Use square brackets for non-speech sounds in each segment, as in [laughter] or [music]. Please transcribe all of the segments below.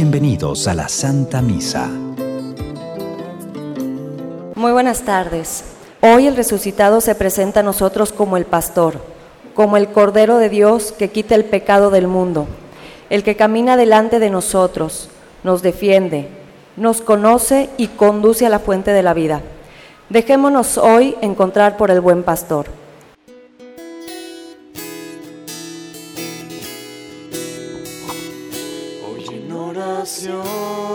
Bienvenidos a la Santa Misa. Muy buenas tardes. Hoy el resucitado se presenta a nosotros como el pastor, como el Cordero de Dios que quita el pecado del mundo, el que camina delante de nosotros, nos defiende, nos conoce y conduce a la fuente de la vida. Dejémonos hoy encontrar por el buen pastor. Oración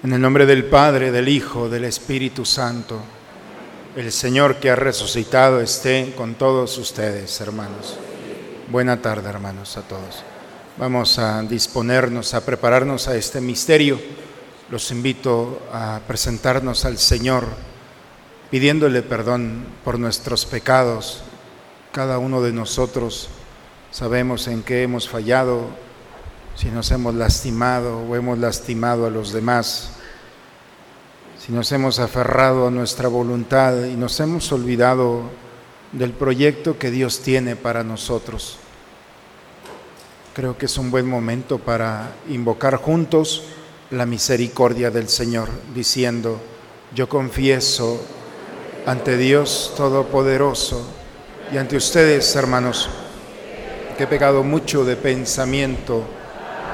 En el nombre del Padre, del Hijo, del Espíritu Santo, el Señor que ha resucitado esté con todos ustedes, hermanos. Buena tarde, hermanos, a todos. Vamos a disponernos, a prepararnos a este misterio. Los invito a presentarnos al Señor, pidiéndole perdón por nuestros pecados. Cada uno de nosotros sabemos en qué hemos fallado, si nos hemos lastimado o hemos lastimado a los demás, si nos hemos aferrado a nuestra voluntad y nos hemos olvidado del proyecto que Dios tiene para nosotros. Creo que es un buen momento para invocar juntos la misericordia del Señor, diciendo, yo confieso ante Dios Todopoderoso y ante ustedes, hermanos, que he pecado mucho de pensamiento,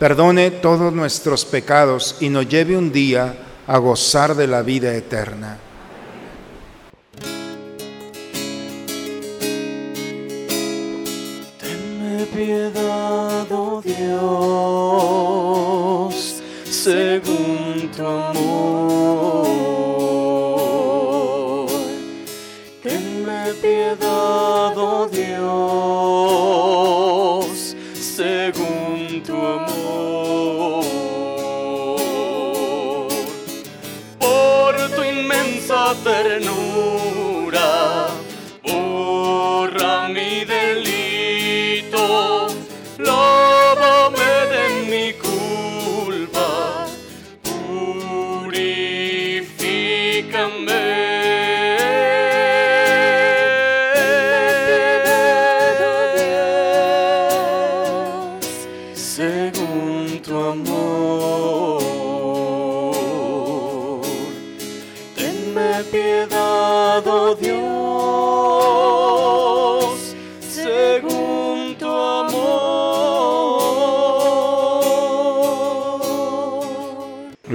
perdone todos nuestros pecados y nos lleve un día a gozar de la vida eterna. Tenme piedad, oh Dios, según tu amor. Inmensa ternura,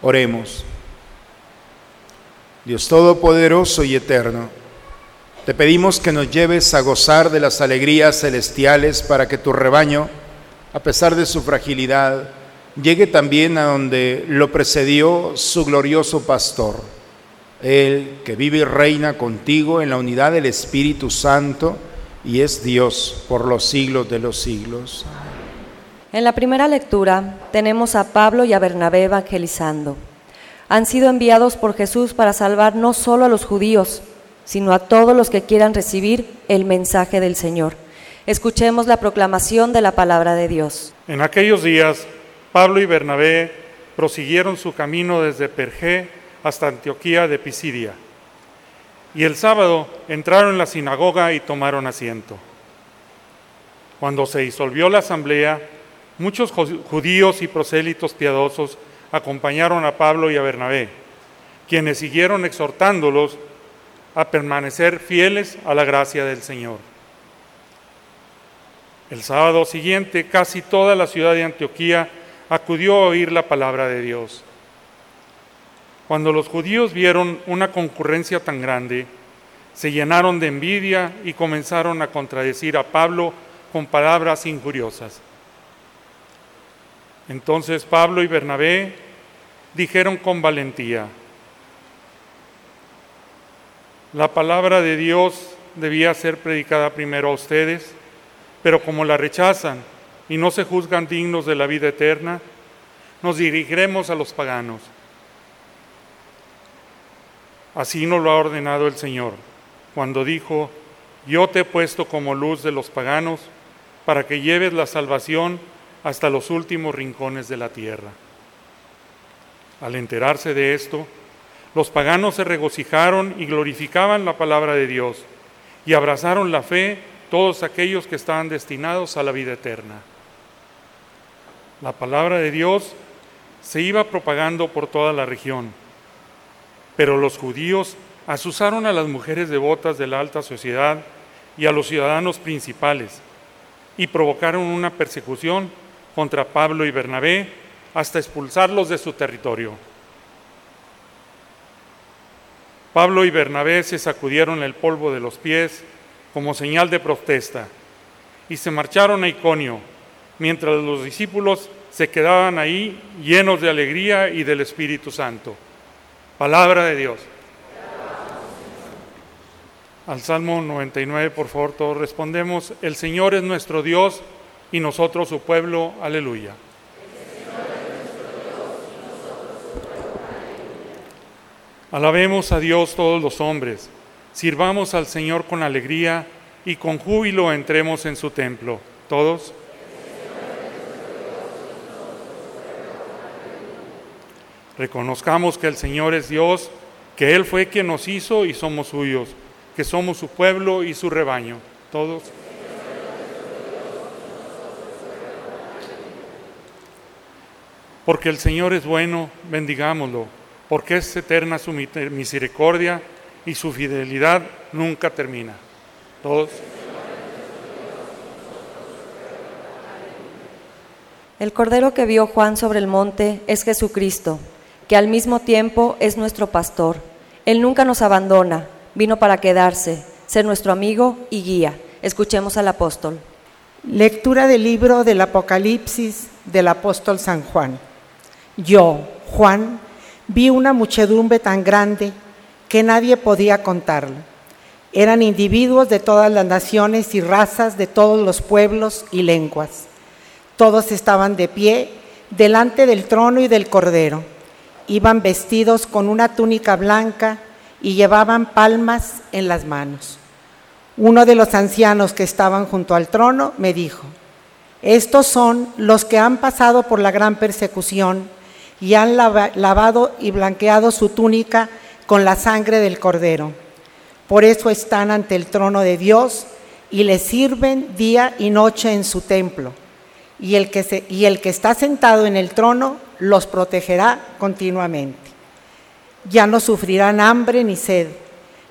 Oremos. Dios Todopoderoso y Eterno, te pedimos que nos lleves a gozar de las alegrías celestiales para que tu rebaño, a pesar de su fragilidad, llegue también a donde lo precedió su glorioso pastor, Él que vive y reina contigo en la unidad del Espíritu Santo, y es Dios por los siglos de los siglos. En la primera lectura tenemos a Pablo y a Bernabé evangelizando. Han sido enviados por Jesús para salvar no solo a los judíos, sino a todos los que quieran recibir el mensaje del Señor. Escuchemos la proclamación de la palabra de Dios. En aquellos días, Pablo y Bernabé prosiguieron su camino desde Pergé hasta Antioquía de Pisidia y el sábado entraron en la sinagoga y tomaron asiento. Cuando se disolvió la asamblea, muchos judíos y prosélitos piadosos acompañaron a Pablo y a Bernabé, quienes siguieron exhortándolos a permanecer fieles a la gracia del Señor. El sábado siguiente, casi toda la ciudad de Antioquía acudió a oír la palabra de Dios. Cuando los judíos vieron una concurrencia tan grande, se llenaron de envidia y comenzaron a contradecir a Pablo con palabras injuriosas. Entonces Pablo y Bernabé dijeron con valentía, la palabra de Dios debía ser predicada primero a ustedes, pero como la rechazan y no se juzgan dignos de la vida eterna, nos dirigiremos a los paganos. Así nos lo ha ordenado el Señor, cuando dijo, yo te he puesto como luz de los paganos para que lleves la salvación hasta los últimos rincones de la tierra. Al enterarse de esto, los paganos se regocijaron y glorificaban la palabra de Dios y abrazaron la fe todos aquellos que estaban destinados a la vida eterna. La palabra de Dios se iba propagando por toda la región pero los judíos asusaron a las mujeres devotas de la alta sociedad y a los ciudadanos principales y provocaron una persecución contra Pablo y Bernabé hasta expulsarlos de su territorio. Pablo y Bernabé se sacudieron el polvo de los pies como señal de protesta y se marcharon a Iconio, mientras los discípulos se quedaban ahí llenos de alegría y del Espíritu Santo. Palabra de Dios. Al Salmo 99, por favor, todos respondemos, el Señor es nuestro Dios y nosotros su pueblo. Aleluya. Alabemos a Dios todos los hombres, sirvamos al Señor con alegría y con júbilo entremos en su templo. Todos. Reconozcamos que el Señor es Dios, que Él fue quien nos hizo y somos suyos, que somos su pueblo y su rebaño. Todos. Porque el Señor es bueno, bendigámoslo, porque es eterna su misericordia y su fidelidad nunca termina. Todos. El cordero que vio Juan sobre el monte es Jesucristo que al mismo tiempo es nuestro pastor. Él nunca nos abandona, vino para quedarse, ser nuestro amigo y guía. Escuchemos al apóstol. Lectura del libro del Apocalipsis del apóstol San Juan. Yo, Juan, vi una muchedumbre tan grande que nadie podía contarla. Eran individuos de todas las naciones y razas, de todos los pueblos y lenguas. Todos estaban de pie delante del trono y del cordero iban vestidos con una túnica blanca y llevaban palmas en las manos. Uno de los ancianos que estaban junto al trono me dijo, Estos son los que han pasado por la gran persecución y han lava- lavado y blanqueado su túnica con la sangre del cordero. Por eso están ante el trono de Dios y le sirven día y noche en su templo. Y el que, se- y el que está sentado en el trono los protegerá continuamente. Ya no sufrirán hambre ni sed,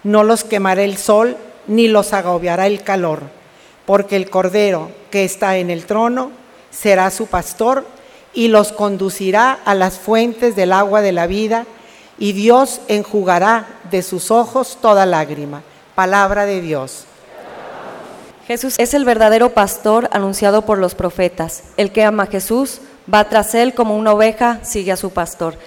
no los quemará el sol, ni los agobiará el calor, porque el Cordero que está en el trono será su pastor y los conducirá a las fuentes del agua de la vida, y Dios enjugará de sus ojos toda lágrima. Palabra de Dios. Jesús es el verdadero pastor anunciado por los profetas. El que ama a Jesús va tras él como una oveja sigue a su pastor.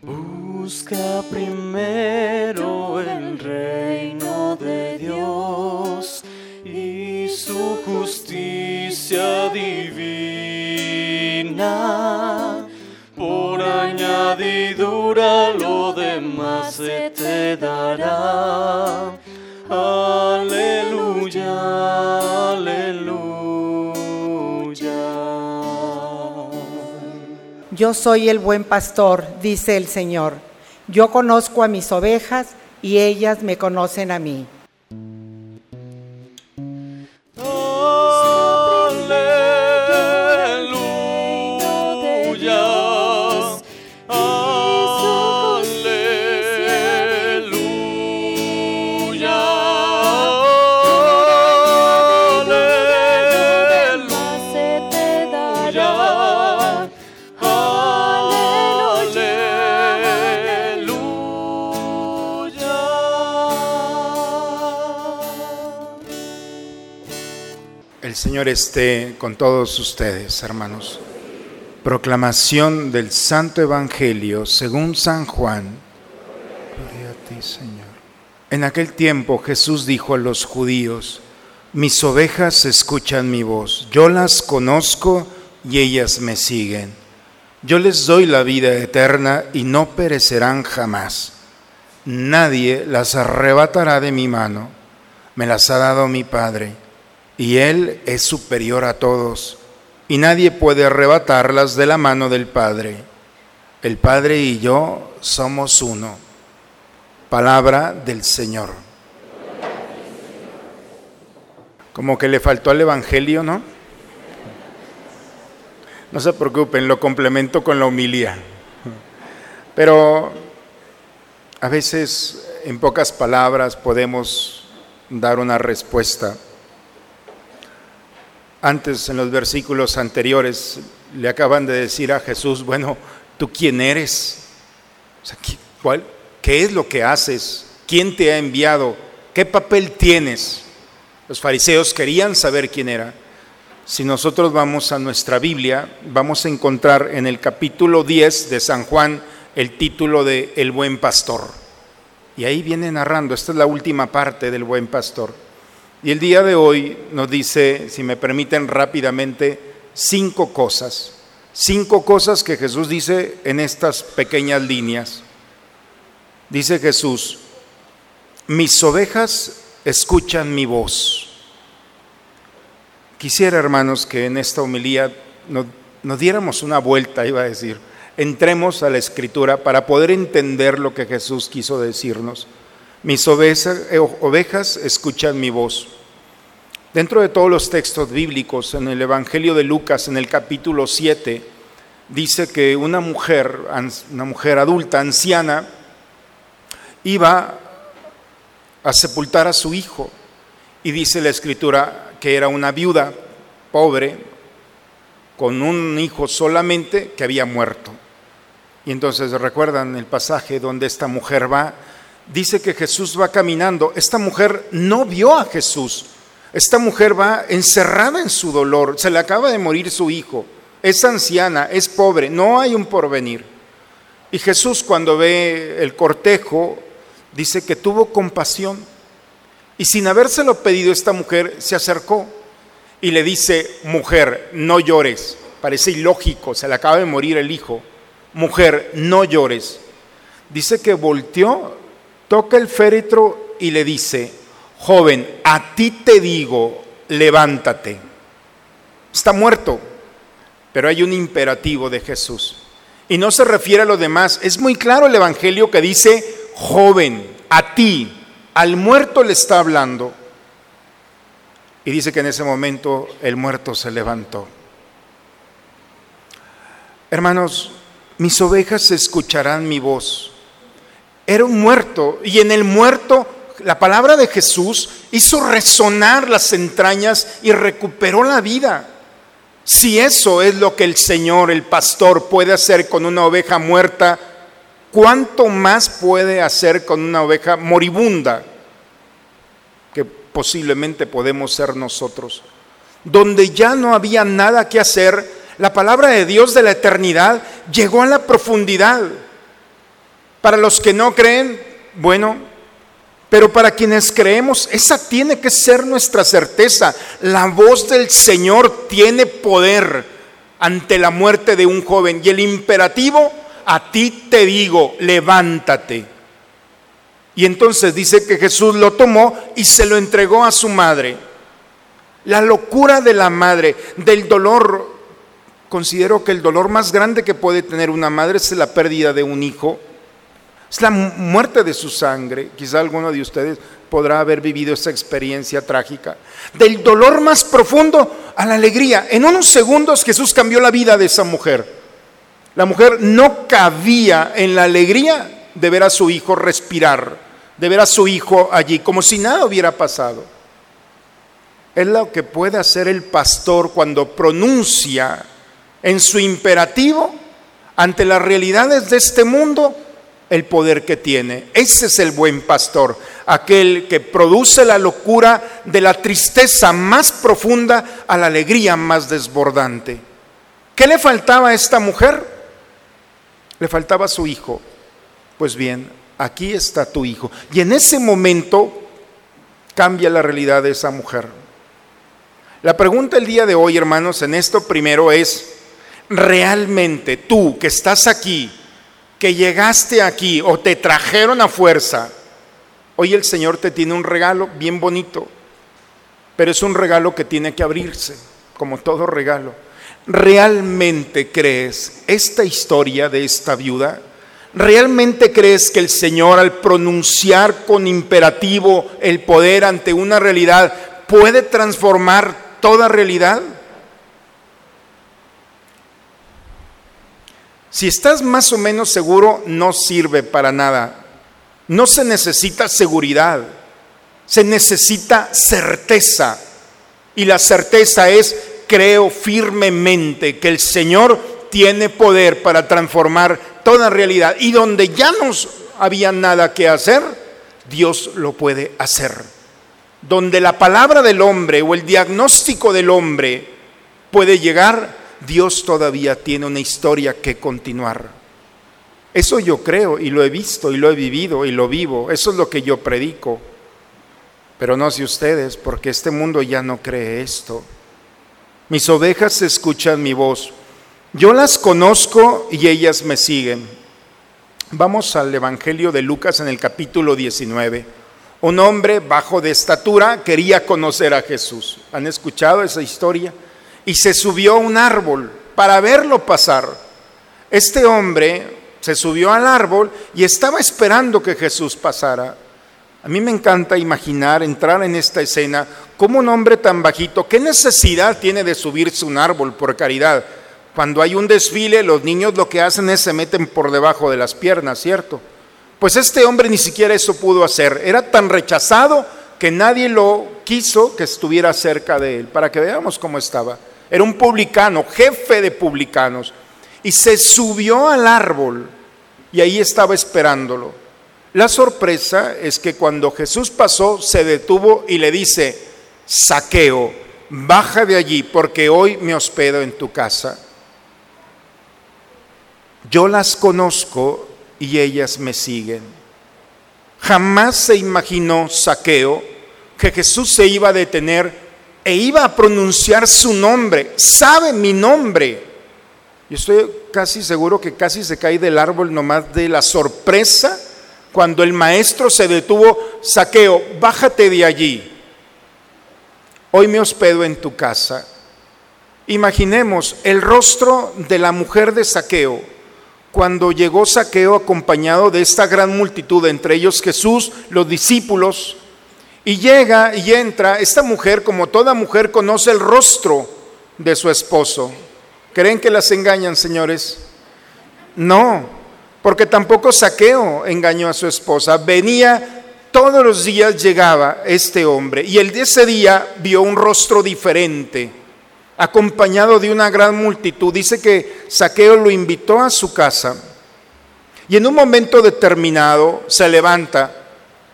Busca primero el reino de Dios y su justicia divina. Por añadidura lo demás se te dará. Aleluya, aleluya. Yo soy el buen pastor, dice el Señor. Yo conozco a mis ovejas y ellas me conocen a mí. Señor esté con todos ustedes, hermanos. Proclamación del Santo Evangelio según San Juan. Gloria a ti, Señor. En aquel tiempo Jesús dijo a los judíos, mis ovejas escuchan mi voz, yo las conozco y ellas me siguen. Yo les doy la vida eterna y no perecerán jamás. Nadie las arrebatará de mi mano. Me las ha dado mi Padre y Él es superior a todos, y nadie puede arrebatarlas de la mano del Padre. El Padre y yo somos uno. Palabra del Señor. Como que le faltó al Evangelio, ¿no? No se preocupen, lo complemento con la humilía. Pero a veces en pocas palabras podemos dar una respuesta. Antes, en los versículos anteriores, le acaban de decir a Jesús, bueno, ¿tú quién eres? O sea, ¿qué, cuál- ¿Qué es lo que haces? ¿Quién te ha enviado? ¿Qué papel tienes? Los fariseos querían saber quién era. Si nosotros vamos a nuestra Biblia, vamos a encontrar en el capítulo 10 de San Juan el título de El buen pastor. Y ahí viene narrando, esta es la última parte del buen pastor. Y el día de hoy nos dice, si me permiten rápidamente, cinco cosas. Cinco cosas que Jesús dice en estas pequeñas líneas. Dice Jesús, mis ovejas escuchan mi voz. Quisiera, hermanos, que en esta homilía nos, nos diéramos una vuelta, iba a decir, entremos a la escritura para poder entender lo que Jesús quiso decirnos. Mis ovejas, eh, ovejas escuchan mi voz. Dentro de todos los textos bíblicos, en el Evangelio de Lucas, en el capítulo 7, dice que una mujer, una mujer adulta, anciana, iba a sepultar a su hijo. Y dice la escritura que era una viuda pobre, con un hijo solamente que había muerto. Y entonces recuerdan el pasaje donde esta mujer va, dice que Jesús va caminando. Esta mujer no vio a Jesús. Esta mujer va encerrada en su dolor. Se le acaba de morir su hijo. Es anciana, es pobre, no hay un porvenir. Y Jesús cuando ve el cortejo, dice que tuvo compasión. Y sin habérselo pedido, esta mujer se acercó y le dice, mujer, no llores. Parece ilógico, se le acaba de morir el hijo. Mujer, no llores. Dice que volteó, toca el féretro y le dice, joven, a ti te digo, levántate. Está muerto, pero hay un imperativo de Jesús. Y no se refiere a lo demás. Es muy claro el Evangelio que dice, joven, a ti, al muerto le está hablando. Y dice que en ese momento el muerto se levantó. Hermanos, mis ovejas escucharán mi voz. Era un muerto y en el muerto la palabra de Jesús hizo resonar las entrañas y recuperó la vida. Si eso es lo que el Señor, el pastor, puede hacer con una oveja muerta, ¿cuánto más puede hacer con una oveja moribunda? Que posiblemente podemos ser nosotros. Donde ya no había nada que hacer, la palabra de Dios de la eternidad llegó a la profundidad. Para los que no creen, bueno, pero para quienes creemos, esa tiene que ser nuestra certeza. La voz del Señor tiene poder ante la muerte de un joven. Y el imperativo, a ti te digo, levántate. Y entonces dice que Jesús lo tomó y se lo entregó a su madre. La locura de la madre, del dolor. Considero que el dolor más grande que puede tener una madre es la pérdida de un hijo es la muerte de su sangre. Quizá alguno de ustedes podrá haber vivido esa experiencia trágica. Del dolor más profundo a la alegría. En unos segundos Jesús cambió la vida de esa mujer. La mujer no cabía en la alegría de ver a su hijo respirar, de ver a su hijo allí, como si nada hubiera pasado. Es lo que puede hacer el pastor cuando pronuncia en su imperativo ante las realidades de este mundo el poder que tiene. Ese es el buen pastor, aquel que produce la locura de la tristeza más profunda a la alegría más desbordante. ¿Qué le faltaba a esta mujer? Le faltaba su hijo. Pues bien, aquí está tu hijo. Y en ese momento cambia la realidad de esa mujer. La pregunta el día de hoy, hermanos, en esto primero es, ¿realmente tú que estás aquí, que llegaste aquí o te trajeron a fuerza, hoy el Señor te tiene un regalo bien bonito, pero es un regalo que tiene que abrirse, como todo regalo. ¿Realmente crees esta historia de esta viuda? ¿Realmente crees que el Señor al pronunciar con imperativo el poder ante una realidad puede transformar toda realidad? Si estás más o menos seguro, no sirve para nada. No se necesita seguridad, se necesita certeza. Y la certeza es, creo firmemente que el Señor tiene poder para transformar toda realidad. Y donde ya no había nada que hacer, Dios lo puede hacer. Donde la palabra del hombre o el diagnóstico del hombre puede llegar, Dios todavía tiene una historia que continuar. Eso yo creo y lo he visto y lo he vivido y lo vivo. Eso es lo que yo predico. Pero no sé ustedes, porque este mundo ya no cree esto. Mis ovejas escuchan mi voz. Yo las conozco y ellas me siguen. Vamos al Evangelio de Lucas en el capítulo 19. Un hombre bajo de estatura quería conocer a Jesús. ¿Han escuchado esa historia? Y se subió a un árbol para verlo pasar. Este hombre se subió al árbol y estaba esperando que Jesús pasara. A mí me encanta imaginar, entrar en esta escena, como un hombre tan bajito, ¿qué necesidad tiene de subirse un árbol por caridad? Cuando hay un desfile, los niños lo que hacen es se meten por debajo de las piernas, ¿cierto? Pues este hombre ni siquiera eso pudo hacer. Era tan rechazado que nadie lo quiso que estuviera cerca de él, para que veamos cómo estaba. Era un publicano, jefe de publicanos. Y se subió al árbol y ahí estaba esperándolo. La sorpresa es que cuando Jesús pasó, se detuvo y le dice, saqueo, baja de allí porque hoy me hospedo en tu casa. Yo las conozco y ellas me siguen. Jamás se imaginó Saqueo que Jesús se iba a detener e iba a pronunciar su nombre. Sabe mi nombre. Yo estoy casi seguro que casi se cae del árbol nomás de la sorpresa cuando el maestro se detuvo, saqueo, bájate de allí. hoy me hospedo en tu casa. Imaginemos el rostro de la mujer de Saqueo cuando llegó Saqueo acompañado de esta gran multitud, entre ellos Jesús, los discípulos, y llega y entra, esta mujer, como toda mujer, conoce el rostro de su esposo. ¿Creen que las engañan, señores? No, porque tampoco Saqueo engañó a su esposa. Venía todos los días llegaba este hombre y el de ese día vio un rostro diferente, acompañado de una gran multitud. Dice que Saqueo lo invitó a su casa y en un momento determinado se levanta,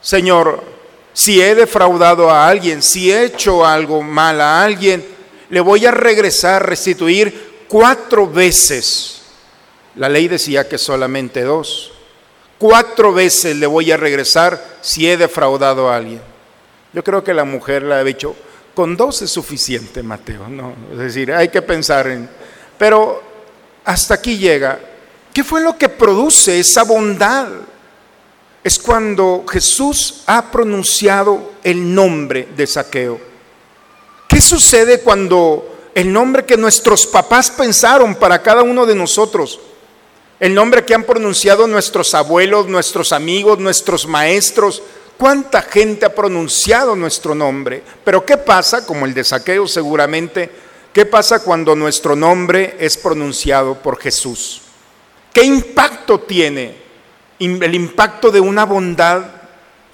Señor, si he defraudado a alguien, si he hecho algo mal a alguien, le voy a regresar, restituir cuatro veces. La ley decía que solamente dos. Cuatro veces le voy a regresar si he defraudado a alguien. Yo creo que la mujer le ha dicho, con dos es suficiente, Mateo. No, es decir, hay que pensar en... Pero hasta aquí llega. ¿Qué fue lo que produce esa bondad? Es cuando Jesús ha pronunciado el nombre de Saqueo. ¿Qué sucede cuando el nombre que nuestros papás pensaron para cada uno de nosotros el nombre que han pronunciado nuestros abuelos, nuestros amigos, nuestros maestros. ¿Cuánta gente ha pronunciado nuestro nombre? Pero ¿qué pasa, como el de Saqueo seguramente, qué pasa cuando nuestro nombre es pronunciado por Jesús? ¿Qué impacto tiene? El impacto de una bondad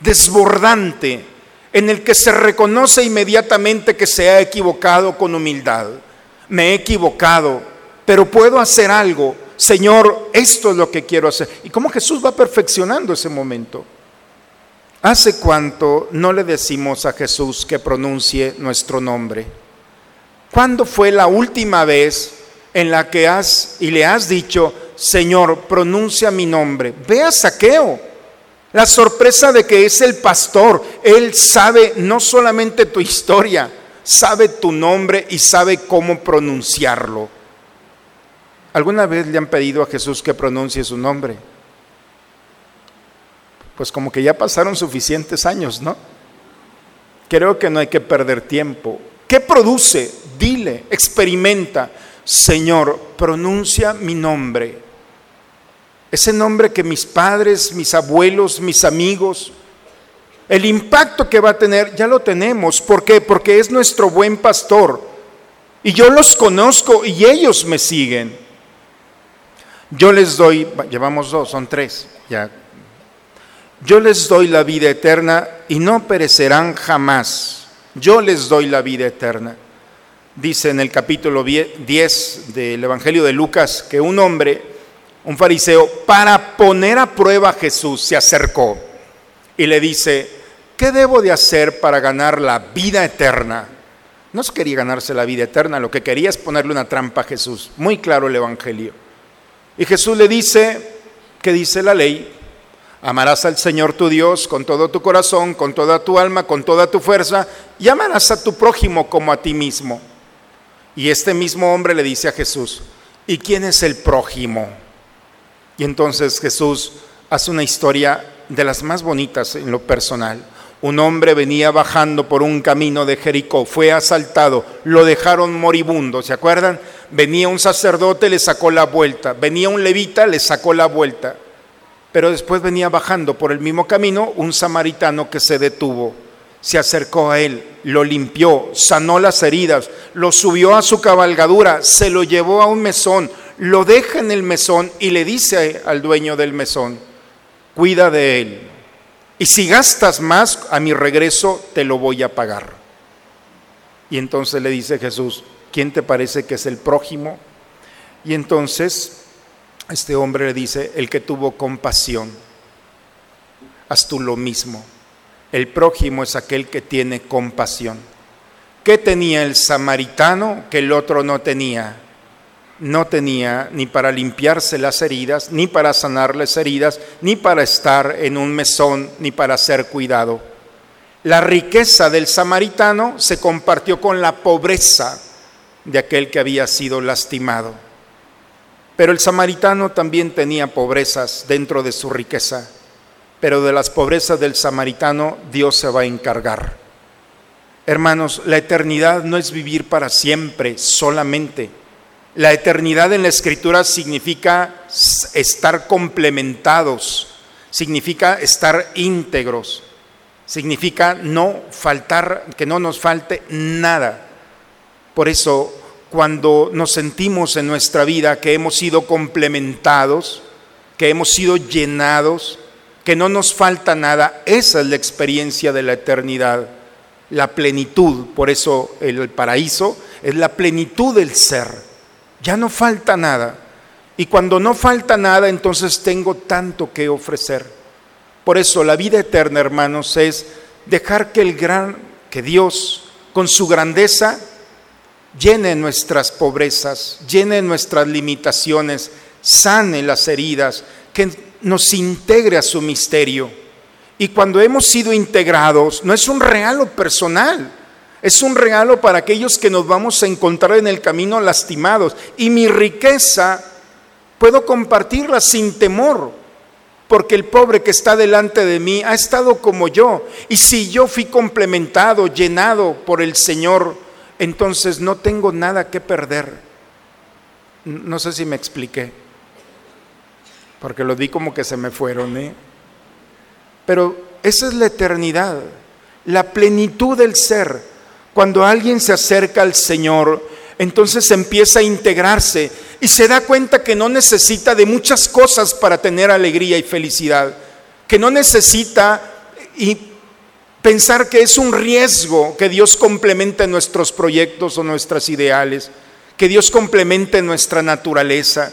desbordante en el que se reconoce inmediatamente que se ha equivocado con humildad. Me he equivocado, pero puedo hacer algo Señor, esto es lo que quiero hacer. Y cómo Jesús va perfeccionando ese momento. ¿Hace cuánto no le decimos a Jesús que pronuncie nuestro nombre? ¿Cuándo fue la última vez en la que has y le has dicho, Señor, pronuncia mi nombre? Ve a Saqueo. La sorpresa de que es el pastor. Él sabe no solamente tu historia, sabe tu nombre y sabe cómo pronunciarlo. ¿Alguna vez le han pedido a Jesús que pronuncie su nombre? Pues como que ya pasaron suficientes años, ¿no? Creo que no hay que perder tiempo. ¿Qué produce? Dile, experimenta. Señor, pronuncia mi nombre. Ese nombre que mis padres, mis abuelos, mis amigos, el impacto que va a tener, ya lo tenemos. ¿Por qué? Porque es nuestro buen pastor. Y yo los conozco y ellos me siguen. Yo les doy, llevamos dos, son tres, ya. Yo les doy la vida eterna y no perecerán jamás. Yo les doy la vida eterna. Dice en el capítulo 10 del Evangelio de Lucas que un hombre, un fariseo, para poner a prueba a Jesús, se acercó y le dice, ¿qué debo de hacer para ganar la vida eterna? No se quería ganarse la vida eterna, lo que quería es ponerle una trampa a Jesús. Muy claro el Evangelio. Y Jesús le dice, ¿qué dice la ley? Amarás al Señor tu Dios con todo tu corazón, con toda tu alma, con toda tu fuerza, y amarás a tu prójimo como a ti mismo. Y este mismo hombre le dice a Jesús, ¿y quién es el prójimo? Y entonces Jesús hace una historia de las más bonitas en lo personal. Un hombre venía bajando por un camino de Jericó, fue asaltado, lo dejaron moribundo, ¿se acuerdan? Venía un sacerdote, le sacó la vuelta, venía un levita, le sacó la vuelta, pero después venía bajando por el mismo camino un samaritano que se detuvo, se acercó a él, lo limpió, sanó las heridas, lo subió a su cabalgadura, se lo llevó a un mesón, lo deja en el mesón y le dice al dueño del mesón, cuida de él y si gastas más, a mi regreso te lo voy a pagar. Y entonces le dice Jesús, ¿quién te parece que es el prójimo? Y entonces este hombre le dice, el que tuvo compasión, haz tú lo mismo. El prójimo es aquel que tiene compasión. ¿Qué tenía el samaritano que el otro no tenía? no tenía ni para limpiarse las heridas, ni para sanar las heridas, ni para estar en un mesón, ni para ser cuidado. La riqueza del samaritano se compartió con la pobreza de aquel que había sido lastimado. Pero el samaritano también tenía pobrezas dentro de su riqueza, pero de las pobrezas del samaritano Dios se va a encargar. Hermanos, la eternidad no es vivir para siempre solamente. La eternidad en la escritura significa estar complementados, significa estar íntegros, significa no faltar, que no nos falte nada. Por eso, cuando nos sentimos en nuestra vida que hemos sido complementados, que hemos sido llenados, que no nos falta nada, esa es la experiencia de la eternidad, la plenitud. Por eso el paraíso es la plenitud del ser. Ya no falta nada. Y cuando no falta nada, entonces tengo tanto que ofrecer. Por eso la vida eterna, hermanos, es dejar que el gran, que Dios, con su grandeza, llene nuestras pobrezas, llene nuestras limitaciones, sane las heridas, que nos integre a su misterio. Y cuando hemos sido integrados, no es un regalo personal, es un regalo para aquellos que nos vamos a encontrar en el camino lastimados. Y mi riqueza puedo compartirla sin temor, porque el pobre que está delante de mí ha estado como yo. Y si yo fui complementado, llenado por el Señor, entonces no tengo nada que perder. No sé si me expliqué porque lo di como que se me fueron. ¿eh? Pero esa es la eternidad, la plenitud del ser. Cuando alguien se acerca al Señor, entonces empieza a integrarse y se da cuenta que no necesita de muchas cosas para tener alegría y felicidad, que no necesita y pensar que es un riesgo que Dios complemente nuestros proyectos o nuestros ideales, que Dios complemente nuestra naturaleza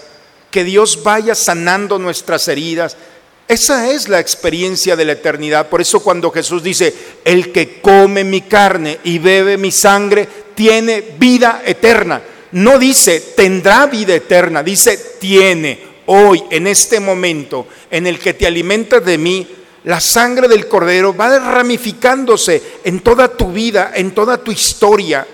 que Dios vaya sanando nuestras heridas. Esa es la experiencia de la eternidad. Por eso cuando Jesús dice, el que come mi carne y bebe mi sangre, tiene vida eterna. No dice, tendrá vida eterna, dice, tiene hoy, en este momento en el que te alimentas de mí, la sangre del cordero va ramificándose en toda tu vida, en toda tu historia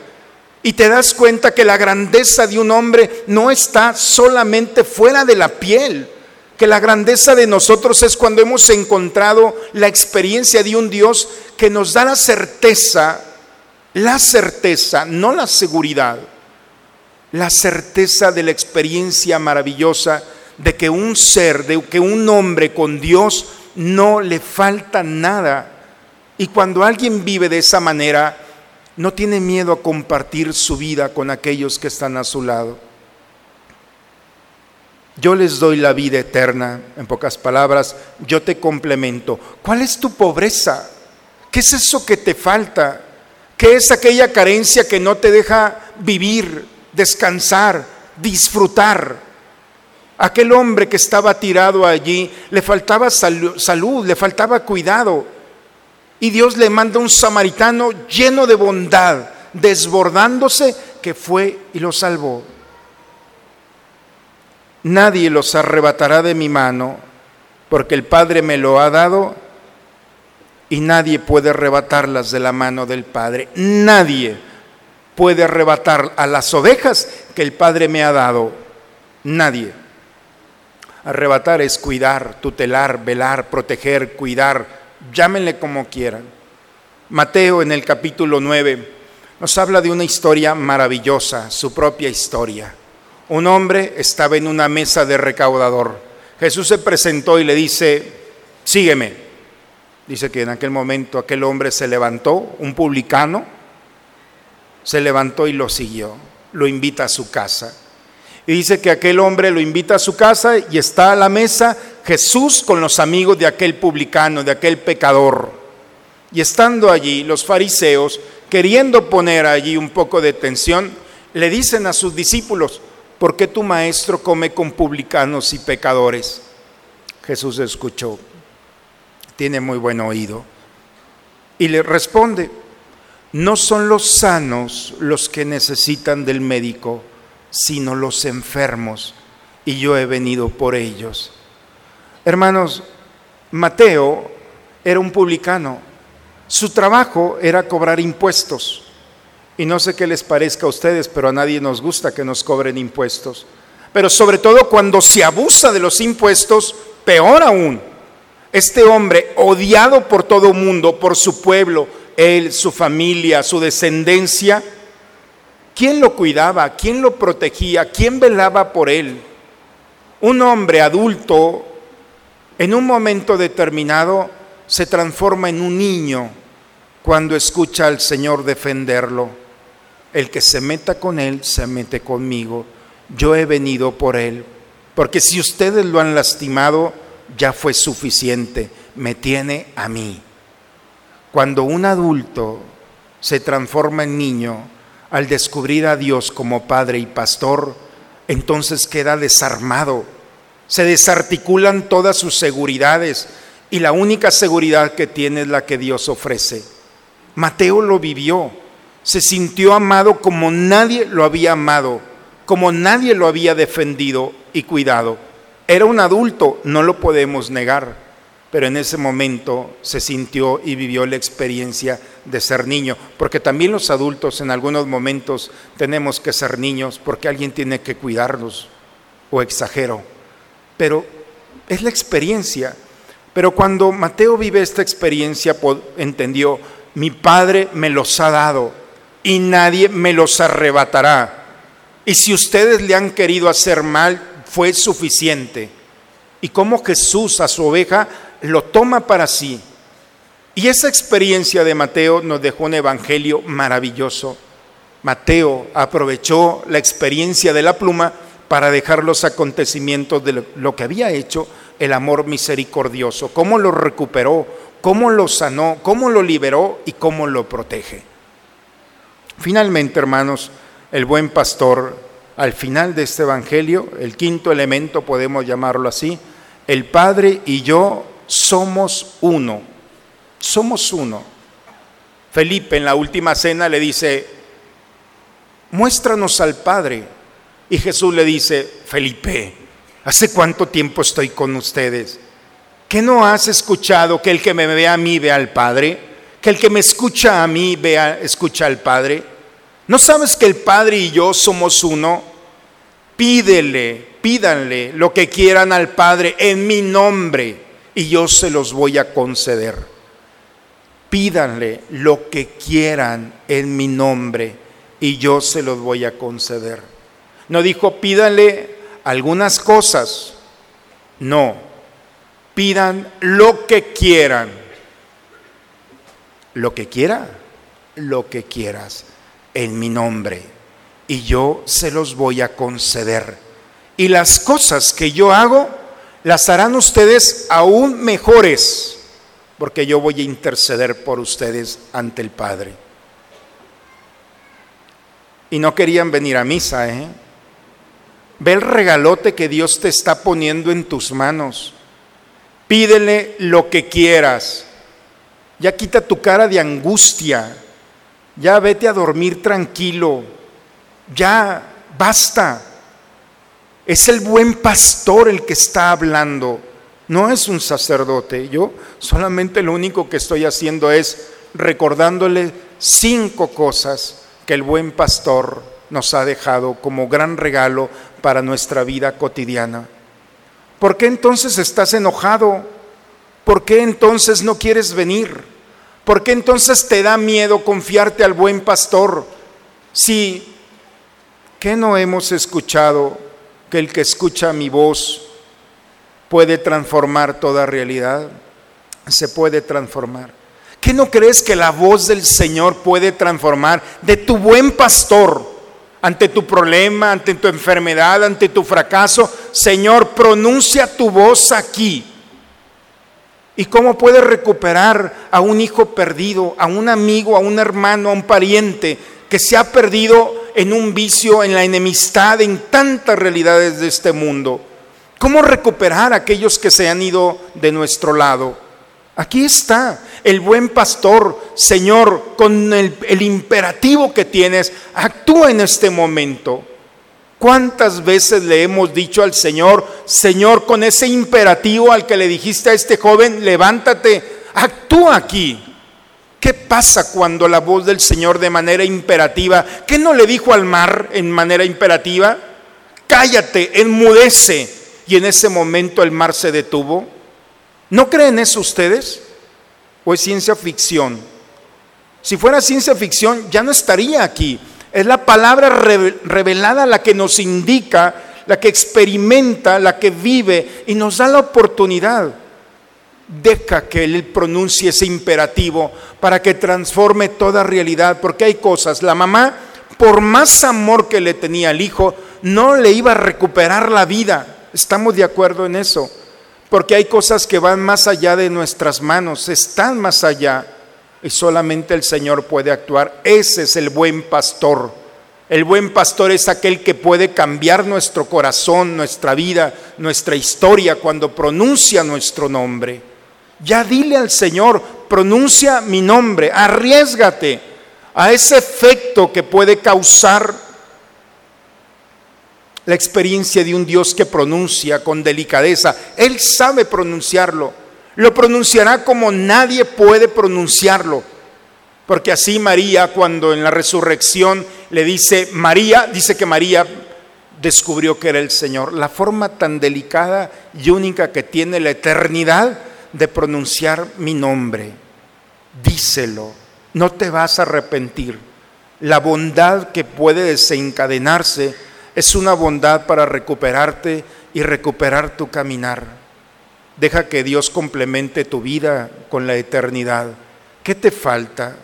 y te das cuenta que la grandeza de un hombre no está solamente fuera de la piel, que la grandeza de nosotros es cuando hemos encontrado la experiencia de un Dios que nos da la certeza, la certeza, no la seguridad, la certeza de la experiencia maravillosa de que un ser, de que un hombre con Dios no le falta nada. Y cuando alguien vive de esa manera, no tiene miedo a compartir su vida con aquellos que están a su lado. Yo les doy la vida eterna, en pocas palabras, yo te complemento. ¿Cuál es tu pobreza? ¿Qué es eso que te falta? ¿Qué es aquella carencia que no te deja vivir, descansar, disfrutar? Aquel hombre que estaba tirado allí, le faltaba salud, le faltaba cuidado. Y Dios le manda un samaritano lleno de bondad, desbordándose, que fue y lo salvó. Nadie los arrebatará de mi mano, porque el Padre me lo ha dado y nadie puede arrebatarlas de la mano del Padre. Nadie puede arrebatar a las ovejas que el Padre me ha dado. Nadie. Arrebatar es cuidar, tutelar, velar, proteger, cuidar, llámenle como quieran. Mateo en el capítulo 9 nos habla de una historia maravillosa, su propia historia. Un hombre estaba en una mesa de recaudador. Jesús se presentó y le dice, sígueme. Dice que en aquel momento aquel hombre se levantó, un publicano, se levantó y lo siguió, lo invita a su casa. Y dice que aquel hombre lo invita a su casa y está a la mesa Jesús con los amigos de aquel publicano, de aquel pecador. Y estando allí, los fariseos, queriendo poner allí un poco de tensión, le dicen a sus discípulos, ¿por qué tu maestro come con publicanos y pecadores? Jesús escuchó, tiene muy buen oído, y le responde, no son los sanos los que necesitan del médico, sino los enfermos, y yo he venido por ellos. Hermanos, Mateo era un publicano. Su trabajo era cobrar impuestos. Y no sé qué les parezca a ustedes, pero a nadie nos gusta que nos cobren impuestos. Pero sobre todo cuando se abusa de los impuestos, peor aún. Este hombre, odiado por todo el mundo, por su pueblo, él, su familia, su descendencia, ¿quién lo cuidaba? ¿Quién lo protegía? ¿Quién velaba por él? Un hombre adulto, en un momento determinado, se transforma en un niño cuando escucha al Señor defenderlo. El que se meta con él, se mete conmigo. Yo he venido por él. Porque si ustedes lo han lastimado, ya fue suficiente. Me tiene a mí. Cuando un adulto se transforma en niño, al descubrir a Dios como Padre y Pastor, entonces queda desarmado. Se desarticulan todas sus seguridades y la única seguridad que tiene es la que Dios ofrece. Mateo lo vivió, se sintió amado como nadie lo había amado, como nadie lo había defendido y cuidado. Era un adulto, no lo podemos negar, pero en ese momento se sintió y vivió la experiencia de ser niño, porque también los adultos en algunos momentos tenemos que ser niños porque alguien tiene que cuidarnos, o exagero, pero es la experiencia. Pero cuando Mateo vive esta experiencia, entendió, mi Padre me los ha dado y nadie me los arrebatará. Y si ustedes le han querido hacer mal, fue suficiente. Y como Jesús a su oveja lo toma para sí. Y esa experiencia de Mateo nos dejó un evangelio maravilloso. Mateo aprovechó la experiencia de la pluma para dejar los acontecimientos de lo que había hecho el amor misericordioso, cómo lo recuperó, cómo lo sanó, cómo lo liberó y cómo lo protege. Finalmente, hermanos, el buen pastor, al final de este Evangelio, el quinto elemento, podemos llamarlo así, el Padre y yo somos uno, somos uno. Felipe en la última cena le dice, muéstranos al Padre. Y Jesús le dice, Felipe, ¿hace cuánto tiempo estoy con ustedes? ¿Qué no has escuchado que el que me ve a mí vea al Padre? Que el que me escucha a mí vea, escucha al Padre. ¿No sabes que el Padre y yo somos uno? Pídele, pídanle lo que quieran al Padre en mi nombre y yo se los voy a conceder. Pídanle lo que quieran en mi nombre y yo se los voy a conceder. No dijo pídanle algunas cosas, no, pidan lo que quieran. Lo que quiera, lo que quieras, en mi nombre. Y yo se los voy a conceder. Y las cosas que yo hago, las harán ustedes aún mejores, porque yo voy a interceder por ustedes ante el Padre. Y no querían venir a misa, ¿eh? Ve el regalote que Dios te está poniendo en tus manos. Pídele lo que quieras. Ya quita tu cara de angustia. Ya vete a dormir tranquilo. Ya basta. Es el buen pastor el que está hablando. No es un sacerdote. Yo solamente lo único que estoy haciendo es recordándole cinco cosas que el buen pastor nos ha dejado como gran regalo para nuestra vida cotidiana. ¿Por qué entonces estás enojado? ¿Por qué entonces no quieres venir? ¿Por qué entonces te da miedo confiarte al buen pastor? Si, ¿qué no hemos escuchado que el que escucha mi voz puede transformar toda realidad? Se puede transformar. ¿Qué no crees que la voz del Señor puede transformar de tu buen pastor? ante tu problema, ante tu enfermedad, ante tu fracaso, Señor, pronuncia tu voz aquí. ¿Y cómo puedes recuperar a un hijo perdido, a un amigo, a un hermano, a un pariente que se ha perdido en un vicio, en la enemistad, en tantas realidades de este mundo? ¿Cómo recuperar a aquellos que se han ido de nuestro lado? Aquí está el buen pastor, Señor, con el, el, imperativo que tienes, actúa en este momento. ¿Cuántas veces le hemos dicho al Señor, Señor, con ese imperativo al que le dijiste a este joven, levántate, actúa aquí? ¿Qué pasa cuando la voz del Señor de manera imperativa, ¿qué no le dijo al mar en manera imperativa? Cállate, enmudece. Y en ese momento el mar se detuvo. ¿No creen eso ustedes? ¿O es ciencia ficción? Si fuera ciencia ficción, ya no estaría aquí. Es la palabra re- revelada la que nos indica, la que experimenta, la que vive y nos da la oportunidad. Deja que Él pronuncie ese imperativo para que transforme toda realidad, porque hay cosas. La mamá, por más amor que le tenía al hijo, no le iba a recuperar la vida. ¿Estamos de acuerdo en eso? Porque hay cosas que van más allá de nuestras manos, están más allá y solamente el Señor puede actuar. Ese es el buen pastor. El buen pastor es aquel que puede cambiar nuestro corazón, nuestra vida, nuestra historia cuando pronuncia nuestro nombre. Ya dile al Señor, pronuncia mi nombre, arriesgate a ese efecto que puede causar la experiencia de un Dios que pronuncia con delicadeza. Él sabe pronunciarlo. Lo pronunciará como nadie puede pronunciarlo. Porque así María, cuando en la resurrección le dice María, dice que María descubrió que era el Señor. La forma tan delicada y única que tiene la eternidad de pronunciar mi nombre. Díselo, no te vas a arrepentir. La bondad que puede desencadenarse es una bondad para recuperarte y recuperar tu caminar. Deja que Dios complemente tu vida con la eternidad. ¿Qué te falta?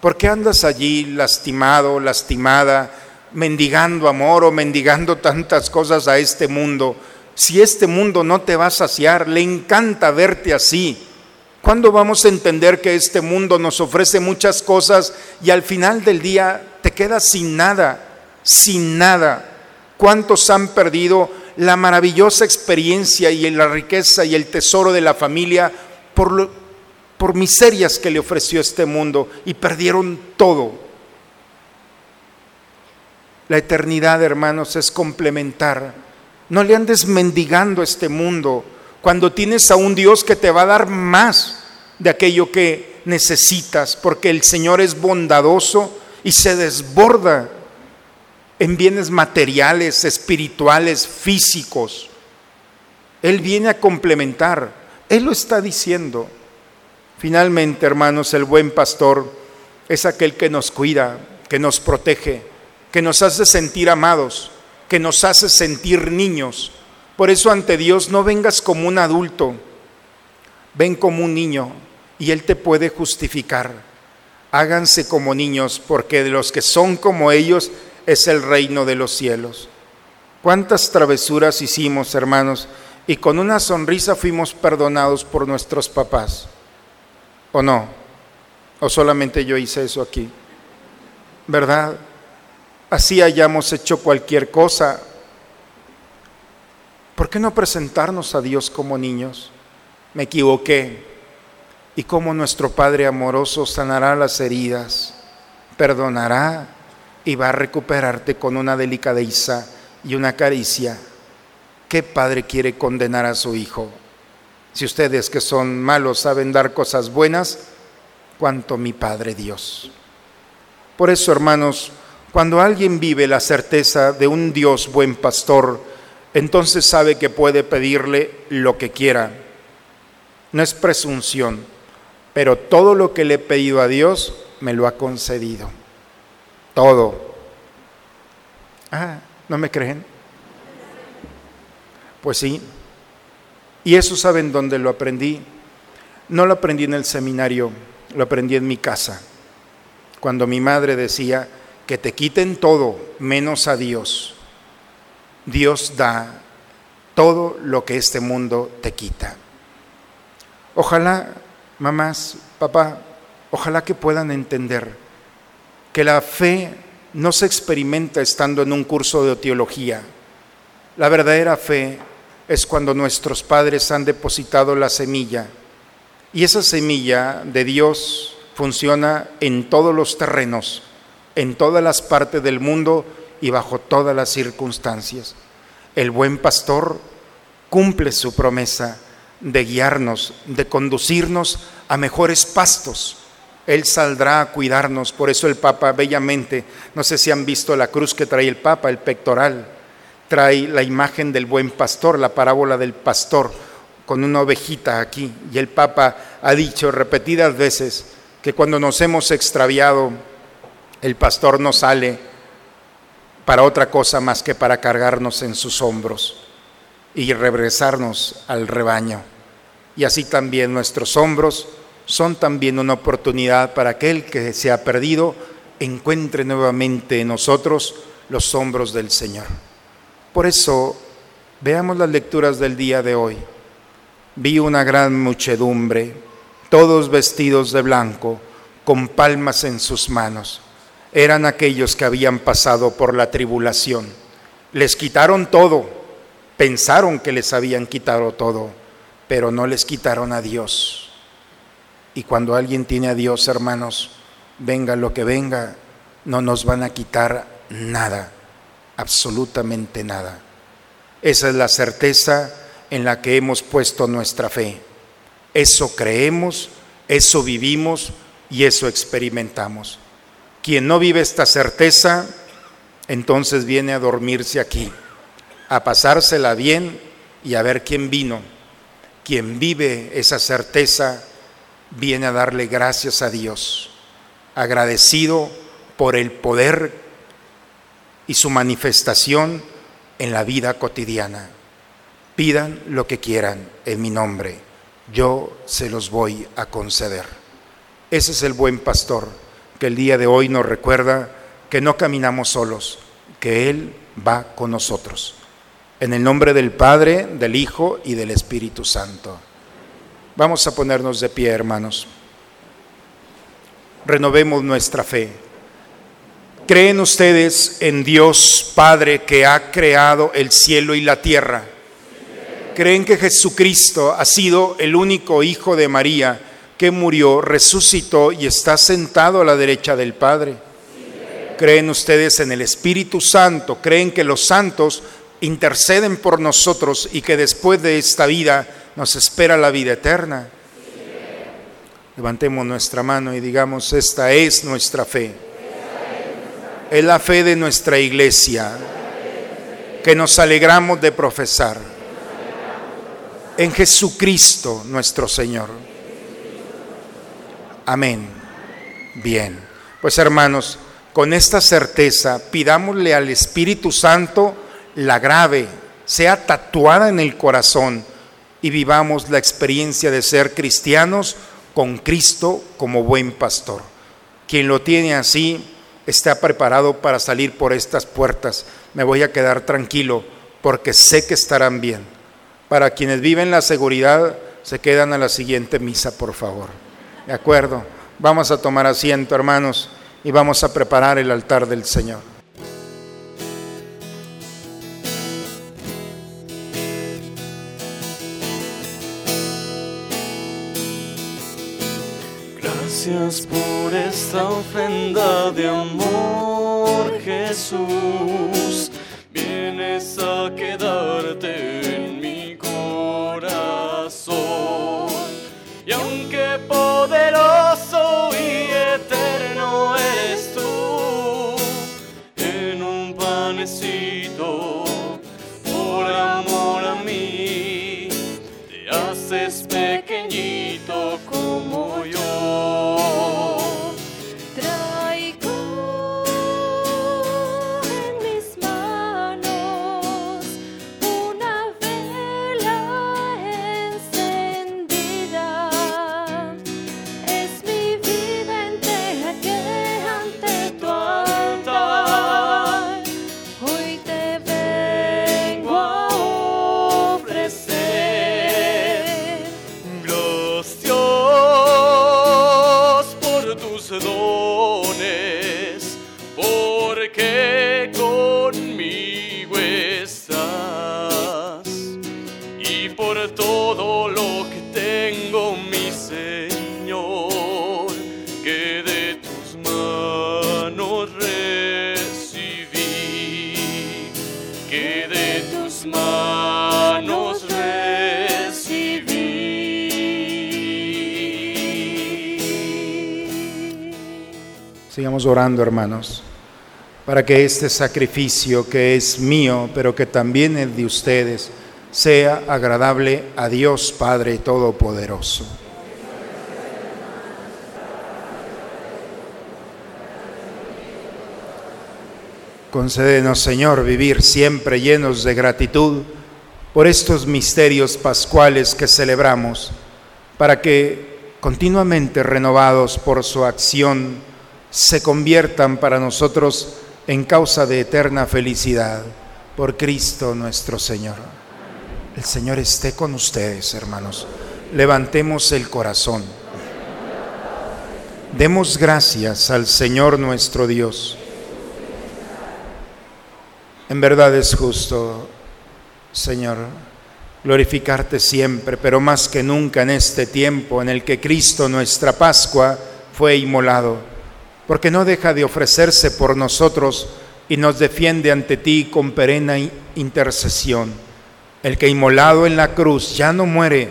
¿Por qué andas allí lastimado, lastimada, mendigando amor o mendigando [laughs] tantas cosas a este mundo? Si este mundo no te va a saciar, le encanta verte así. ¿Cuándo vamos a entender que este mundo nos ofrece muchas cosas y al final del día te quedas sin nada? Sin nada. ¿Cuántos han perdido la maravillosa experiencia y la riqueza y el tesoro de la familia por, lo, por miserias que le ofreció este mundo y perdieron todo? La eternidad, hermanos, es complementar. No le andes mendigando a este mundo cuando tienes a un Dios que te va a dar más de aquello que necesitas, porque el Señor es bondadoso y se desborda en bienes materiales, espirituales, físicos. Él viene a complementar, Él lo está diciendo. Finalmente, hermanos, el buen pastor es aquel que nos cuida, que nos protege, que nos hace sentir amados, que nos hace sentir niños. Por eso ante Dios no vengas como un adulto, ven como un niño y Él te puede justificar. Háganse como niños, porque de los que son como ellos es el reino de los cielos. ¿Cuántas travesuras hicimos, hermanos? Y con una sonrisa fuimos perdonados por nuestros papás. ¿O no? ¿O solamente yo hice eso aquí? ¿Verdad? Así hayamos hecho cualquier cosa. ¿Por qué no presentarnos a Dios como niños? Me equivoqué. Y cómo nuestro Padre amoroso sanará las heridas, perdonará y va a recuperarte con una delicadeza y una caricia. ¿Qué padre quiere condenar a su hijo? Si ustedes que son malos saben dar cosas buenas, cuanto mi Padre Dios. Por eso, hermanos, cuando alguien vive la certeza de un Dios buen pastor, entonces sabe que puede pedirle lo que quiera. No es presunción, pero todo lo que le he pedido a Dios me lo ha concedido. Todo. Ah, ¿no me creen? Pues sí. Y eso saben dónde lo aprendí. No lo aprendí en el seminario, lo aprendí en mi casa. Cuando mi madre decía que te quiten todo menos a Dios. Dios da todo lo que este mundo te quita. Ojalá, mamás, papá, ojalá que puedan entender que la fe no se experimenta estando en un curso de teología. La verdadera fe es cuando nuestros padres han depositado la semilla y esa semilla de Dios funciona en todos los terrenos, en todas las partes del mundo y bajo todas las circunstancias. El buen pastor cumple su promesa de guiarnos, de conducirnos a mejores pastos. Él saldrá a cuidarnos, por eso el Papa bellamente, no sé si han visto la cruz que trae el Papa, el pectoral, trae la imagen del buen pastor, la parábola del pastor, con una ovejita aquí. Y el Papa ha dicho repetidas veces que cuando nos hemos extraviado, el pastor no sale para otra cosa más que para cargarnos en sus hombros y regresarnos al rebaño. Y así también nuestros hombros son también una oportunidad para aquel que se ha perdido encuentre nuevamente en nosotros los hombros del Señor. Por eso, veamos las lecturas del día de hoy. Vi una gran muchedumbre, todos vestidos de blanco, con palmas en sus manos. Eran aquellos que habían pasado por la tribulación. Les quitaron todo, pensaron que les habían quitado todo, pero no les quitaron a Dios. Y cuando alguien tiene a Dios, hermanos, venga lo que venga, no nos van a quitar nada, absolutamente nada. Esa es la certeza en la que hemos puesto nuestra fe. Eso creemos, eso vivimos y eso experimentamos. Quien no vive esta certeza, entonces viene a dormirse aquí, a pasársela bien y a ver quién vino. Quien vive esa certeza viene a darle gracias a Dios, agradecido por el poder y su manifestación en la vida cotidiana. Pidan lo que quieran en mi nombre, yo se los voy a conceder. Ese es el buen pastor que el día de hoy nos recuerda que no caminamos solos, que Él va con nosotros. En el nombre del Padre, del Hijo y del Espíritu Santo. Vamos a ponernos de pie, hermanos. Renovemos nuestra fe. ¿Creen ustedes en Dios Padre que ha creado el cielo y la tierra? ¿Creen que Jesucristo ha sido el único Hijo de María que murió, resucitó y está sentado a la derecha del Padre? ¿Creen ustedes en el Espíritu Santo? ¿Creen que los santos interceden por nosotros y que después de esta vida nos espera la vida eterna? Levantemos nuestra mano y digamos, esta es nuestra fe. Es la fe de nuestra iglesia que nos alegramos de profesar en Jesucristo nuestro Señor. Amén. Bien. Pues hermanos, con esta certeza pidámosle al Espíritu Santo la grave, sea tatuada en el corazón y vivamos la experiencia de ser cristianos con Cristo como buen pastor. Quien lo tiene así está preparado para salir por estas puertas. Me voy a quedar tranquilo porque sé que estarán bien. Para quienes viven la seguridad, se quedan a la siguiente misa, por favor. ¿De acuerdo? Vamos a tomar asiento, hermanos, y vamos a preparar el altar del Señor. Gracias por esta ofrenda de amor, Jesús. Vienes a quedarte Orando, hermanos, para que este sacrificio que es mío, pero que también es de ustedes, sea agradable a Dios Padre Todopoderoso. Concédenos, Señor, vivir siempre llenos de gratitud por estos misterios pascuales que celebramos, para que continuamente renovados por su acción, se conviertan para nosotros en causa de eterna felicidad por Cristo nuestro Señor. El Señor esté con ustedes, hermanos. Levantemos el corazón. Demos gracias al Señor nuestro Dios. En verdad es justo, Señor, glorificarte siempre, pero más que nunca en este tiempo en el que Cristo, nuestra Pascua, fue inmolado, porque no deja de ofrecerse por nosotros y nos defiende ante ti con perena intercesión. El que inmolado en la cruz ya no muere,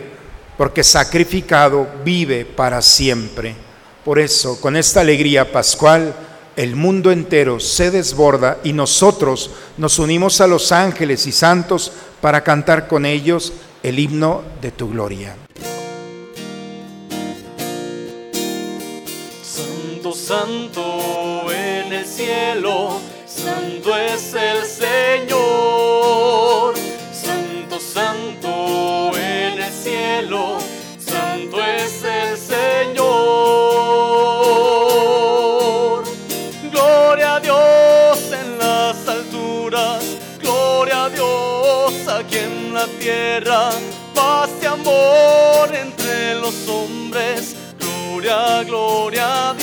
porque sacrificado vive para siempre. Por eso, con esta alegría pascual, el mundo entero se desborda y nosotros nos unimos a los ángeles y santos para cantar con ellos el himno de tu gloria. Santo en el cielo, santo es el Señor. Santo, santo en el cielo, santo es el Señor. Gloria a Dios en las alturas, gloria a Dios aquí en la tierra, paz y amor entre los hombres, gloria, gloria a Dios.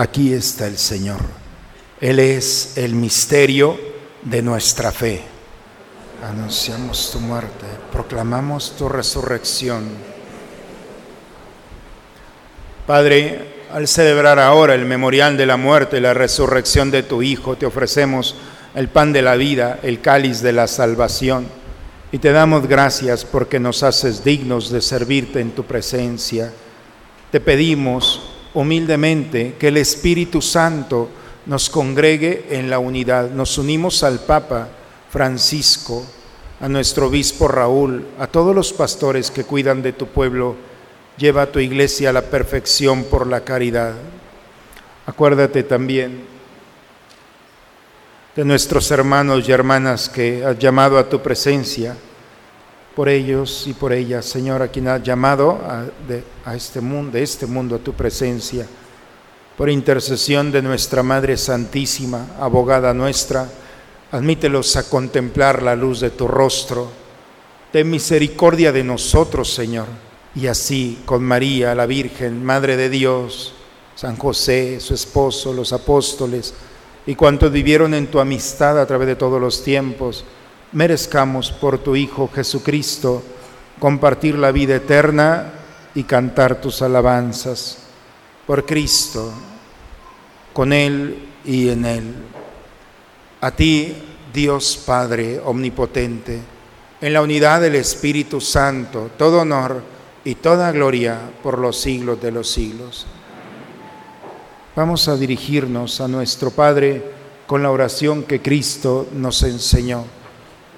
Aquí está el Señor. Él es el misterio de nuestra fe. Anunciamos tu muerte, proclamamos tu resurrección. Padre, al celebrar ahora el memorial de la muerte y la resurrección de tu Hijo, te ofrecemos el pan de la vida, el cáliz de la salvación, y te damos gracias porque nos haces dignos de servirte en tu presencia. Te pedimos humildemente que el Espíritu Santo nos congregue en la unidad. Nos unimos al Papa Francisco, a nuestro obispo Raúl, a todos los pastores que cuidan de tu pueblo. Lleva a tu iglesia a la perfección por la caridad. Acuérdate también de nuestros hermanos y hermanas que has llamado a tu presencia por ellos y por ellas, Señor, a quien has llamado a, este mundo, de este mundo a tu presencia, por intercesión de nuestra Madre Santísima, abogada nuestra, admítelos a contemplar la luz de tu rostro. Ten misericordia de nosotros, Señor, y así con María, la Virgen, Madre de Dios, San José, su esposo, los apóstoles y cuantos vivieron en tu amistad a través de todos los tiempos, merezcamos por tu Hijo Jesucristo compartir la vida eterna y cantar tus alabanzas. Por Cristo, con Él y en Él. A ti, Dios Padre Omnipotente, en la unidad del Espíritu Santo, todo honor y toda gloria por los siglos de los siglos. Vamos a dirigirnos a nuestro Padre con la oración que Cristo nos enseñó.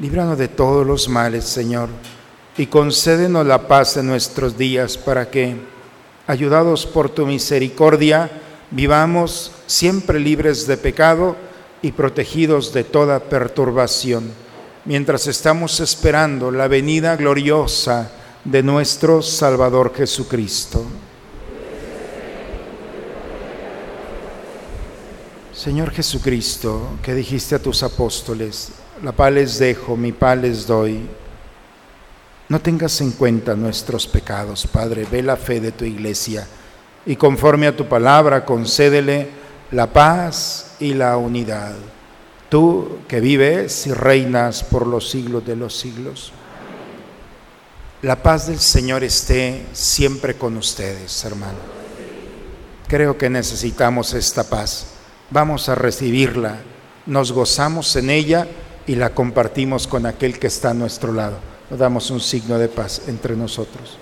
Líbranos de todos los males, Señor. Y concédenos la paz en nuestros días para que, ayudados por tu misericordia, vivamos siempre libres de pecado y protegidos de toda perturbación, mientras estamos esperando la venida gloriosa de nuestro Salvador Jesucristo. Señor Jesucristo, que dijiste a tus apóstoles, la paz les dejo, mi paz les doy. No tengas en cuenta nuestros pecados, Padre, ve la fe de tu iglesia y conforme a tu palabra concédele la paz y la unidad. Tú que vives y reinas por los siglos de los siglos. La paz del Señor esté siempre con ustedes, hermano. Creo que necesitamos esta paz vamos a recibirla, nos gozamos en ella y la compartimos con aquel que está a nuestro lado. Nos damos un signo de paz entre nosotros.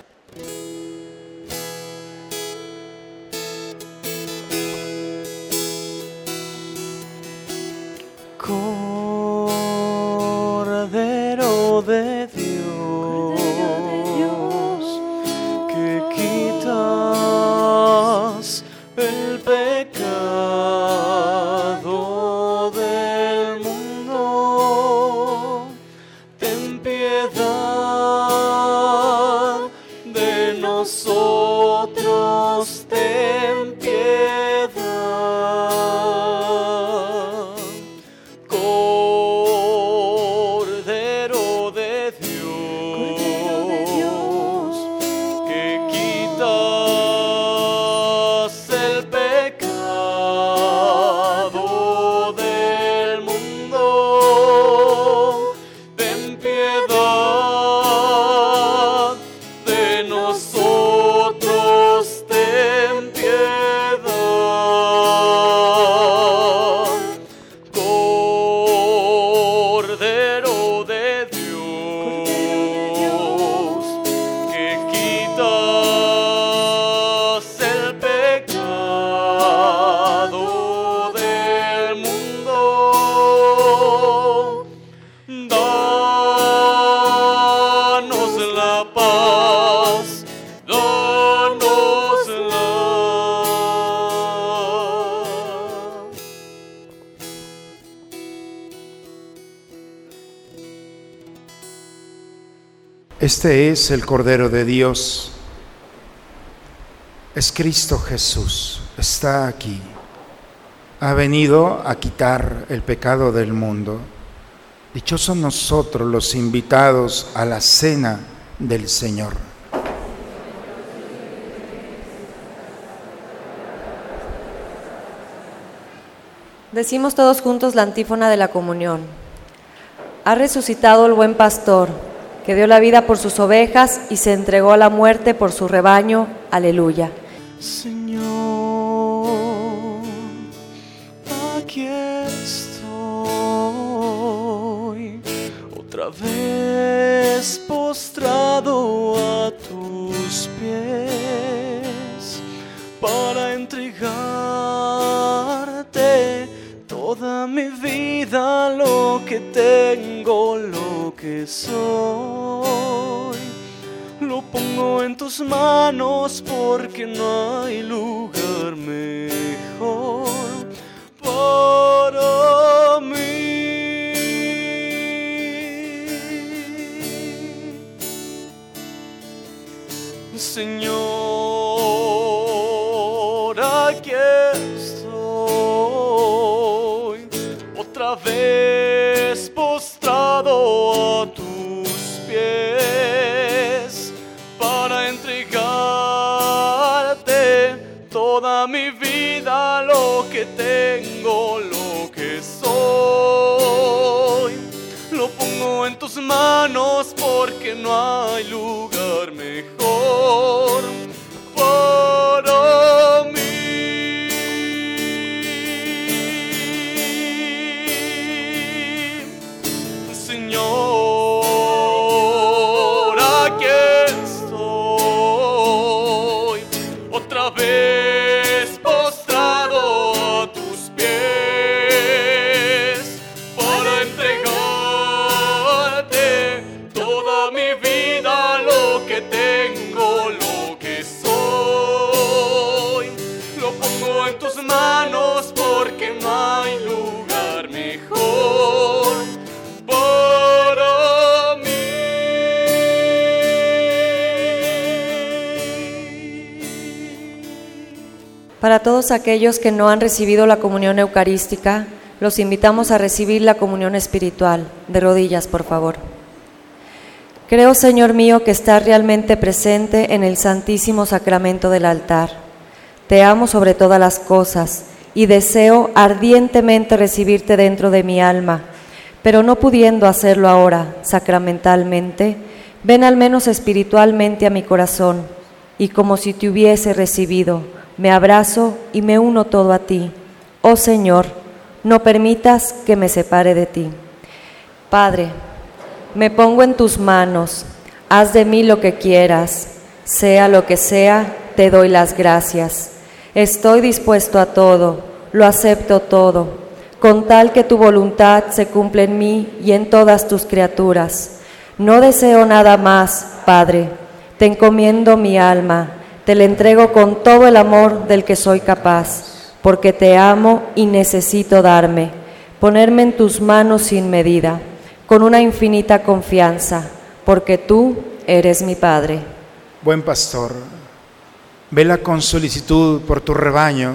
Este es el Cordero de Dios. Es Cristo Jesús. Está aquí. Ha venido a quitar el pecado del mundo. Dichosos nosotros los invitados a la cena del Señor. Decimos todos juntos la antífona de la comunión. Ha resucitado el buen pastor, que dio la vida por sus ovejas y se entregó a la muerte por su rebaño. Aleluya. Manos porque no aquellos que no han recibido la comunión eucarística, los invitamos a recibir la comunión espiritual. De rodillas, por favor. Creo, Señor mío, que estás realmente presente en el santísimo sacramento del altar. Te amo sobre todas las cosas y deseo ardientemente recibirte dentro de mi alma, pero no pudiendo hacerlo ahora sacramentalmente, ven al menos espiritualmente a mi corazón y como si te hubiese recibido, me abrazo y me uno todo a ti. Oh Señor, no permitas que me separe de ti. Padre, me pongo en tus manos, haz de mí lo que quieras, sea lo que sea, te doy las gracias. Estoy dispuesto a todo, lo acepto todo, con tal que tu voluntad se cumpla en mí y en todas tus criaturas. No deseo nada más, Padre, te encomiendo mi alma, te la entrego con todo el amor del que soy capaz, porque te amo y necesito darme, ponerme en tus manos sin medida, con una infinita confianza, porque tú eres mi Padre. Buen pastor, vela con solicitud por tu rebaño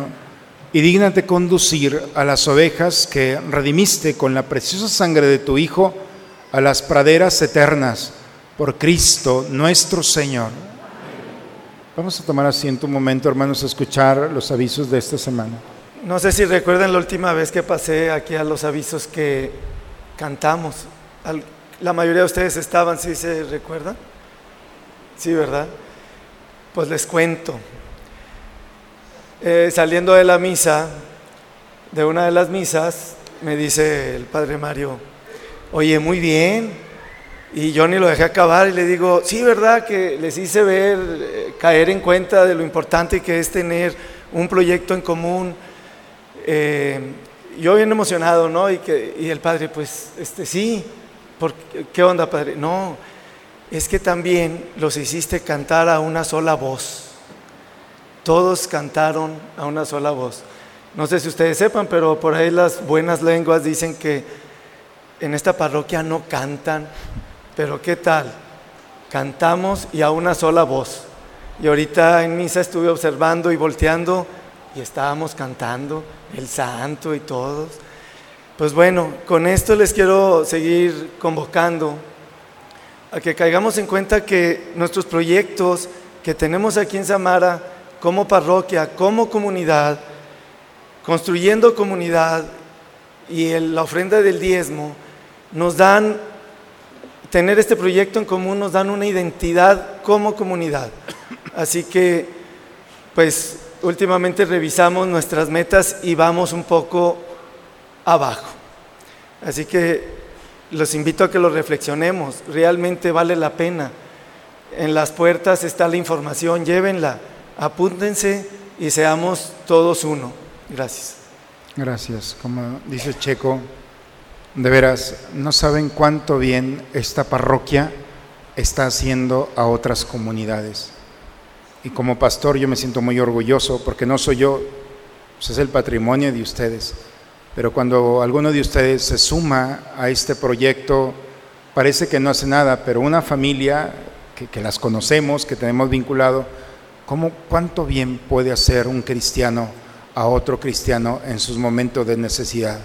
y dígnate conducir a las ovejas que redimiste con la preciosa sangre de tu Hijo a las praderas eternas, por Cristo nuestro Señor. Vamos a tomar asiento un momento, hermanos, a escuchar los avisos de esta semana. No sé si recuerdan la última vez que pasé aquí a los avisos que cantamos. La mayoría de ustedes estaban, ¿sí se recuerdan? Sí, ¿verdad? Pues les cuento. Eh, saliendo de la misa, de una de las misas, me dice el padre Mario, oye, muy bien. Y yo ni lo dejé acabar y le digo, sí, ¿verdad? Que les hice ver, eh, caer en cuenta de lo importante que es tener un proyecto en común. Eh, yo bien emocionado, ¿no? Y, que, y el padre, pues, este, sí. ¿Por qué- ¿Qué onda, padre? No, es que también los hiciste cantar a una sola voz. Todos cantaron a una sola voz. No sé si ustedes sepan, pero por ahí las buenas lenguas dicen que en esta parroquia no cantan, pero ¿qué tal? Cantamos y a una sola voz. Y ahorita en misa estuve observando y volteando y estábamos cantando el santo y todos. Pues bueno, con esto les quiero seguir convocando a que caigamos en cuenta que nuestros proyectos que tenemos aquí en Samara, como parroquia, como comunidad, construyendo comunidad y la ofrenda del diezmo, nos dan, tener este proyecto en común nos dan una identidad como comunidad. Así que, pues, últimamente revisamos nuestras metas y vamos un poco abajo. Así que los invito a que lo reflexionemos, realmente vale la pena. En las puertas está la información, llévenla, apúntense y seamos todos uno. Gracias. Gracias. Como dice Checo, de veras, no saben cuánto bien esta parroquia está haciendo a otras comunidades. Y como pastor yo me siento muy orgulloso porque no soy yo, pues es el patrimonio de ustedes. Pero cuando alguno de ustedes se suma a este proyecto, parece que no hace nada, pero una familia que, que las conocemos, que tenemos vinculado, ¿cómo, ¿cuánto bien puede hacer un cristiano a otro cristiano en sus momentos de necesidad.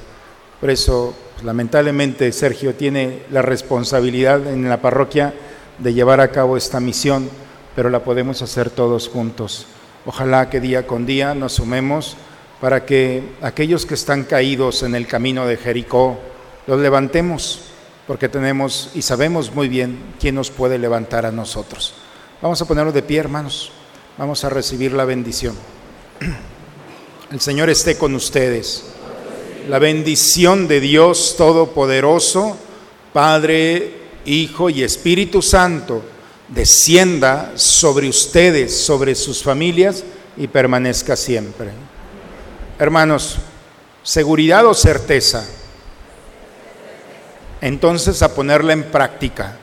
Por eso, pues, lamentablemente, Sergio tiene la responsabilidad en la parroquia de llevar a cabo esta misión, pero la podemos hacer todos juntos. Ojalá que día con día nos sumemos para que aquellos que están caídos en el camino de Jericó los levantemos, porque tenemos y sabemos muy bien quién nos puede levantar a nosotros. Vamos a ponernos de pie, hermanos. Vamos a recibir la bendición. [clears throat] El Señor esté con ustedes. La bendición de Dios Todopoderoso, Padre, Hijo y Espíritu Santo, descienda sobre ustedes, sobre sus familias y permanezca siempre. Hermanos, seguridad o certeza. Entonces a ponerla en práctica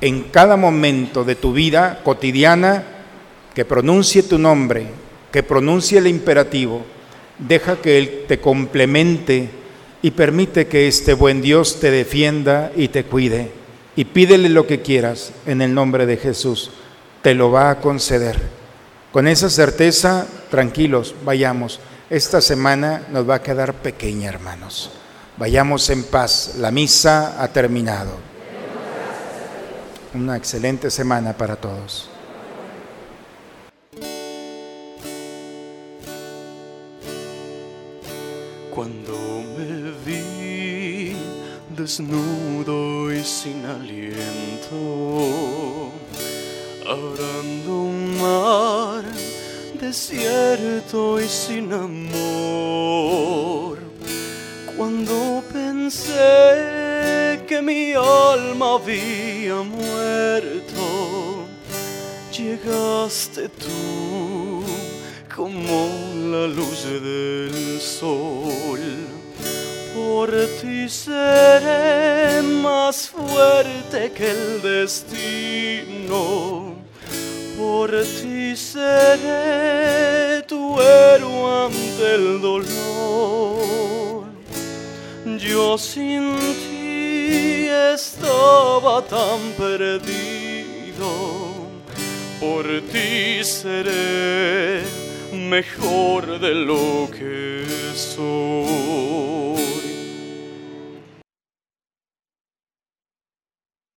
en cada momento de tu vida cotidiana, que pronuncie tu nombre, que pronuncie el imperativo, deja que Él te complemente y permite que este buen Dios te defienda y te cuide. Y pídele lo que quieras en el nombre de Jesús, te lo va a conceder. Con esa certeza, tranquilos, vayamos. Esta semana nos va a quedar pequeña, hermanos. Vayamos en paz. La misa ha terminado. Una excelente semana para todos. Cuando me vi desnudo y sin aliento, arando un mar desierto y sin amor, cuando pensé que mi alma había muerto, llegaste tú como la luz del sol. Por ti seré más fuerte que el destino. Por ti seré tu héroe ante el dolor. Yo sin ti estaba tan perdido. Por ti seré mejor de lo que soy.